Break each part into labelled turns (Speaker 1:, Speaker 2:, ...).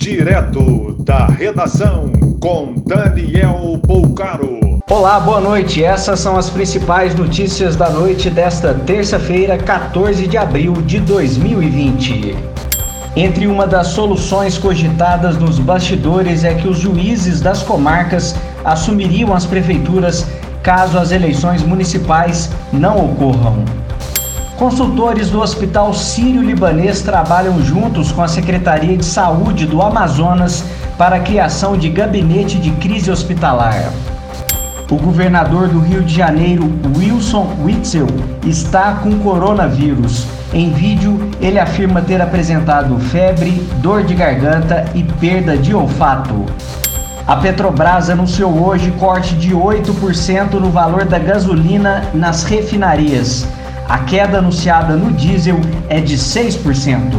Speaker 1: Direto da redação com Daniel Poucaro.
Speaker 2: Olá, boa noite. Essas são as principais notícias da noite desta terça-feira, 14 de abril de 2020. Entre uma das soluções cogitadas nos bastidores é que os juízes das comarcas assumiriam as prefeituras caso as eleições municipais não ocorram. Consultores do Hospital Sírio-Libanês trabalham juntos com a Secretaria de Saúde do Amazonas para a criação de gabinete de crise hospitalar. O governador do Rio de Janeiro, Wilson Witzel, está com coronavírus. Em vídeo, ele afirma ter apresentado febre, dor de garganta e perda de olfato. A Petrobras anunciou hoje corte de 8% no valor da gasolina nas refinarias. A queda anunciada no diesel é de 6%.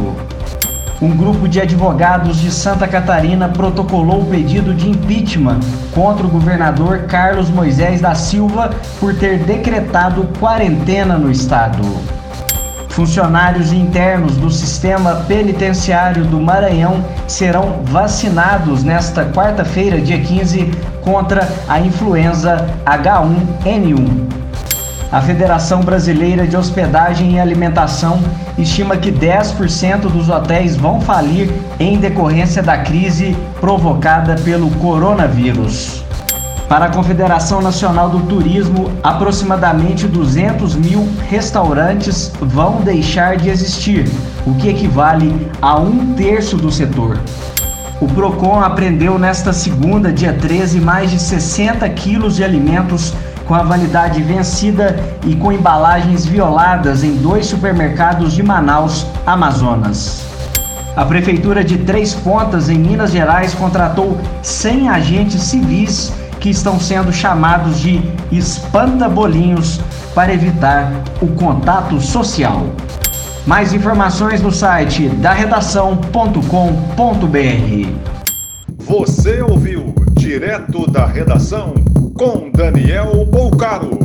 Speaker 2: Um grupo de advogados de Santa Catarina protocolou o pedido de impeachment contra o governador Carlos Moisés da Silva por ter decretado quarentena no estado. Funcionários internos do sistema penitenciário do Maranhão serão vacinados nesta quarta-feira, dia 15, contra a influenza H1N1. A Federação Brasileira de Hospedagem e Alimentação estima que 10% dos hotéis vão falir em decorrência da crise provocada pelo coronavírus. Para a Confederação Nacional do Turismo, aproximadamente 200 mil restaurantes vão deixar de existir, o que equivale a um terço do setor. O PROCON apreendeu nesta segunda, dia 13, mais de 60 quilos de alimentos com a validade vencida e com embalagens violadas em dois supermercados de Manaus, Amazonas. A Prefeitura de Três Pontas, em Minas Gerais, contratou 100 agentes civis que estão sendo chamados de espanta-bolinhos para evitar o contato social. Mais informações no site da redação.com.br.
Speaker 1: Você ouviu direto da redação com Daniel Bolcaro.